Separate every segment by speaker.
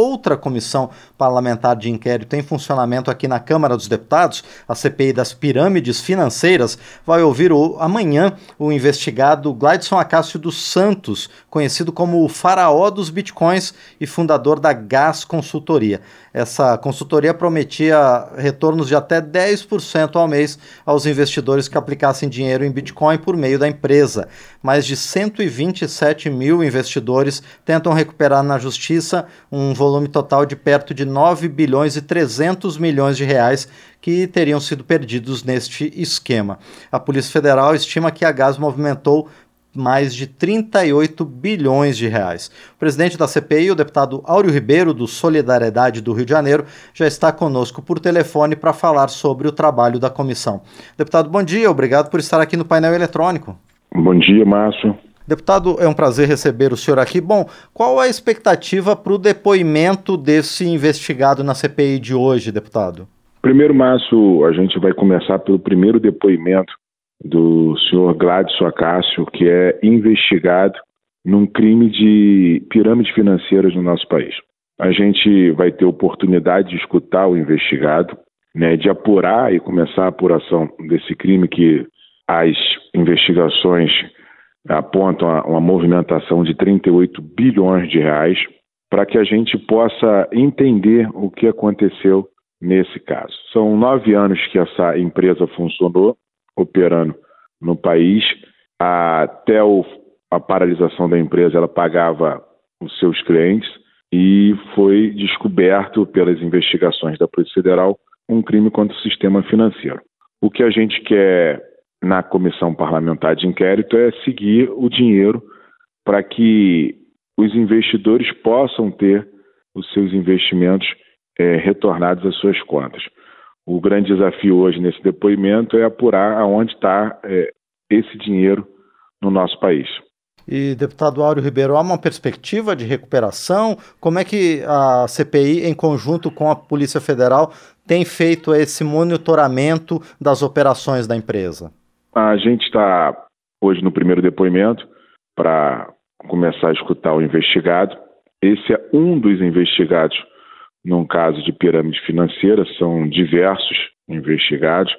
Speaker 1: outra comissão parlamentar de inquérito em funcionamento aqui na Câmara dos Deputados, a CPI das pirâmides financeiras, vai ouvir o, amanhã o investigado Gladson Acácio dos Santos, conhecido como o faraó dos bitcoins e fundador da Gas Consultoria. Essa consultoria prometia retornos de até 10% ao mês aos investidores que aplicassem dinheiro em Bitcoin por meio da empresa. Mais de 127 mil investidores tentam recuperar na justiça um volume total de perto de 9 bilhões e 300 milhões de reais que teriam sido perdidos neste esquema. A Polícia Federal estima que a Gás movimentou mais de 38 bilhões de reais. O presidente da CPI, o deputado Áureo Ribeiro, do Solidariedade do Rio de Janeiro, já está conosco por telefone para falar sobre o trabalho da comissão. Deputado, bom dia, obrigado por estar aqui no painel eletrônico.
Speaker 2: Bom dia, Márcio.
Speaker 1: Deputado, é um prazer receber o senhor aqui. Bom, qual a expectativa para o depoimento desse investigado na CPI de hoje, deputado?
Speaker 2: Primeiro, Márcio, a gente vai começar pelo primeiro depoimento do senhor Gladson Acácio, que é investigado num crime de pirâmide financeiras no nosso país. A gente vai ter oportunidade de escutar o investigado, né, de apurar e começar a apuração desse crime que as investigações apontam uma movimentação de 38 bilhões de reais, para que a gente possa entender o que aconteceu nesse caso. São nove anos que essa empresa funcionou, operando no país. Até o, a paralisação da empresa, ela pagava os seus clientes e foi descoberto pelas investigações da Polícia Federal um crime contra o sistema financeiro. O que a gente quer na comissão parlamentar de inquérito é seguir o dinheiro para que os investidores possam ter os seus investimentos é, retornados às suas contas. O grande desafio hoje nesse depoimento é apurar aonde está é, esse dinheiro no nosso país.
Speaker 1: E, deputado Áureo Ribeiro, há uma perspectiva de recuperação? Como é que a CPI, em conjunto com a Polícia Federal, tem feito esse monitoramento das operações da empresa?
Speaker 2: A gente está hoje no primeiro depoimento para começar a escutar o investigado. Esse é um dos investigados num caso de pirâmide financeira, são diversos investigados,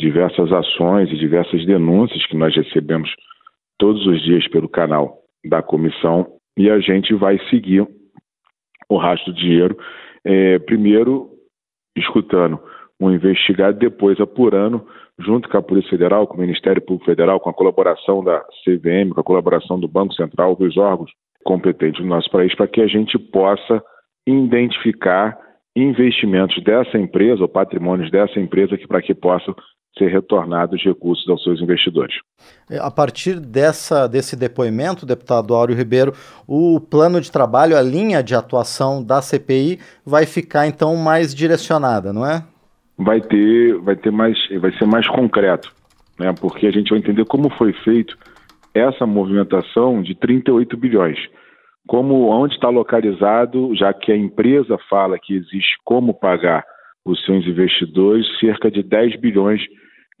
Speaker 2: diversas ações e diversas denúncias que nós recebemos todos os dias pelo canal da comissão e a gente vai seguir o rastro do dinheiro, é, primeiro escutando um investigado, depois apurando, junto com a Polícia Federal, com o Ministério Público Federal, com a colaboração da CVM, com a colaboração do Banco Central, dos órgãos competentes do nosso país, para que a gente possa identificar investimentos dessa empresa ou patrimônios dessa empresa que para que possam ser retornados recursos aos seus investidores.
Speaker 1: É, a partir dessa, desse depoimento, deputado Áureo Ribeiro, o plano de trabalho, a linha de atuação da CPI vai ficar então mais direcionada, não é?
Speaker 2: Vai ter, vai ter mais, vai ser mais concreto, né? Porque a gente vai entender como foi feito essa movimentação de 38 bilhões como onde está localizado, já que a empresa fala que existe como pagar os seus investidores, cerca de 10 bilhões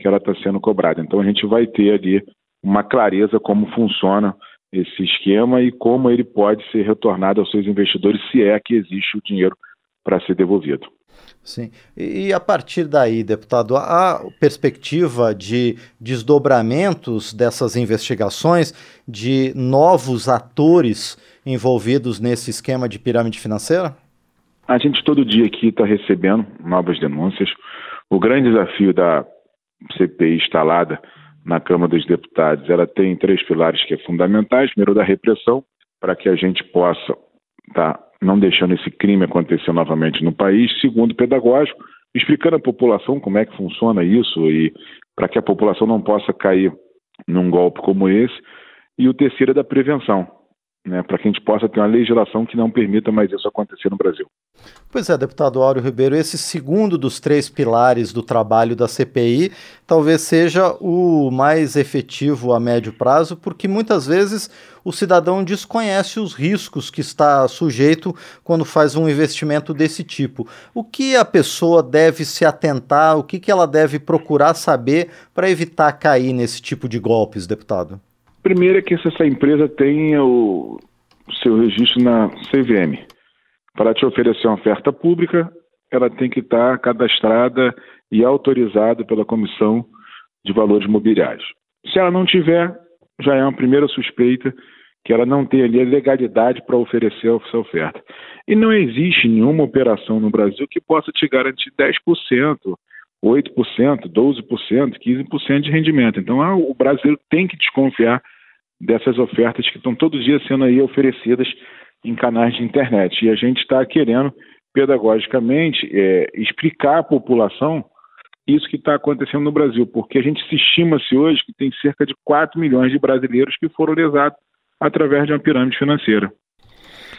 Speaker 2: que ela está sendo cobrada. Então a gente vai ter ali uma clareza como funciona esse esquema e como ele pode ser retornado aos seus investidores, se é que existe o dinheiro para ser devolvido.
Speaker 1: Sim. E a partir daí, deputado, há perspectiva de desdobramentos dessas investigações, de novos atores envolvidos nesse esquema de pirâmide financeira?
Speaker 2: A gente todo dia aqui está recebendo novas denúncias. O grande desafio da CPI instalada na Câmara dos Deputados, ela tem três pilares que é fundamentais. Primeiro, da repressão, para que a gente possa estar tá não deixando esse crime acontecer novamente no país. Segundo, pedagógico, explicando à população como é que funciona isso e para que a população não possa cair num golpe como esse. E o terceiro é da prevenção, né, para que a gente possa ter uma legislação que não permita mais isso acontecer no Brasil.
Speaker 1: Pois é, deputado Áureo Ribeiro, esse segundo dos três pilares do trabalho da CPI talvez seja o mais efetivo a médio prazo, porque muitas vezes o cidadão desconhece os riscos que está sujeito quando faz um investimento desse tipo. O que a pessoa deve se atentar, o que, que ela deve procurar saber para evitar cair nesse tipo de golpes, deputado?
Speaker 2: Primeiro é que essa empresa tenha o seu registro na CVM. Para te oferecer uma oferta pública, ela tem que estar cadastrada e autorizada pela Comissão de Valores Mobiliários. Se ela não tiver, já é uma primeira suspeita que ela não tem ali a legalidade para oferecer essa oferta. E não existe nenhuma operação no Brasil que possa te garantir 10%, 8%, 12%, 15% de rendimento. Então ah, o brasileiro tem que desconfiar dessas ofertas que estão todos os dias sendo aí oferecidas em canais de internet. E a gente está querendo, pedagogicamente, é, explicar à população isso que está acontecendo no Brasil, porque a gente se estima-se hoje que tem cerca de 4 milhões de brasileiros que foram lesados através de uma pirâmide financeira.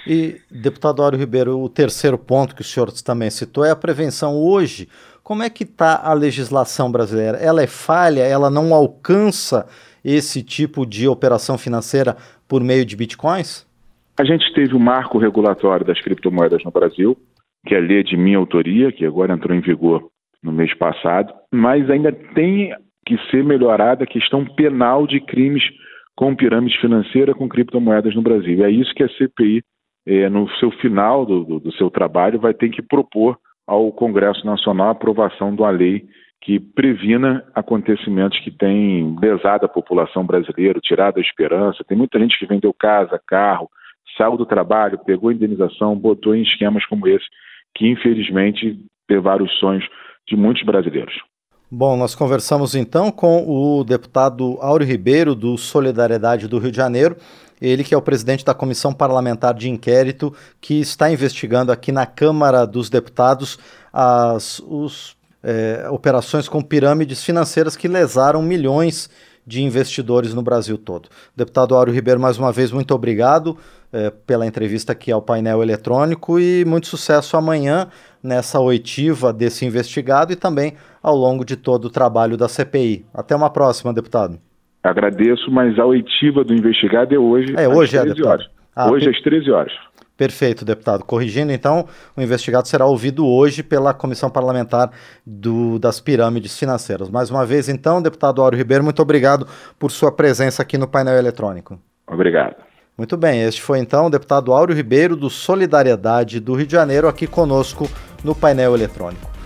Speaker 1: E, deputado Áureo Ribeiro, o terceiro ponto que o senhor também citou é a prevenção. Hoje, como é que está a legislação brasileira? Ela é falha? Ela não alcança esse tipo de operação financeira por meio de bitcoins?
Speaker 2: A gente teve o marco regulatório das criptomoedas no Brasil, que é a lei de minha autoria, que agora entrou em vigor no mês passado, mas ainda tem que ser melhorada a questão penal de crimes com pirâmide financeira com criptomoedas no Brasil. É isso que a CPI, é, no seu final do, do, do seu trabalho, vai ter que propor ao Congresso Nacional a aprovação de uma lei que previna acontecimentos que têm lesado a população brasileira, tirado a esperança. Tem muita gente que vendeu casa, carro, saiu do trabalho, pegou indenização, botou em esquemas como esse, que infelizmente levaram os sonhos de muitos brasileiros.
Speaker 1: Bom, nós conversamos então com o deputado Áureo Ribeiro, do Solidariedade do Rio de Janeiro, ele que é o presidente da comissão parlamentar de inquérito que está investigando aqui na Câmara dos Deputados as os, é, operações com pirâmides financeiras que lesaram milhões de investidores no Brasil todo. Deputado Áureo Ribeiro, mais uma vez, muito obrigado é, pela entrevista aqui ao painel eletrônico e muito sucesso amanhã nessa oitiva desse investigado e também ao longo de todo o trabalho da CPI. Até uma próxima, deputado.
Speaker 2: Agradeço, mas a oitiva do investigado é hoje.
Speaker 1: É hoje, às 13 é.
Speaker 2: Horas. Ah, hoje per... às 13 horas.
Speaker 1: Perfeito, deputado. Corrigindo, então, o investigado será ouvido hoje pela Comissão Parlamentar do, das Pirâmides Financeiras. Mais uma vez, então, deputado Áureo Ribeiro, muito obrigado por sua presença aqui no painel eletrônico.
Speaker 2: Obrigado.
Speaker 1: Muito bem, este foi então o deputado Áureo Ribeiro, do Solidariedade do Rio de Janeiro, aqui conosco no painel eletrônico.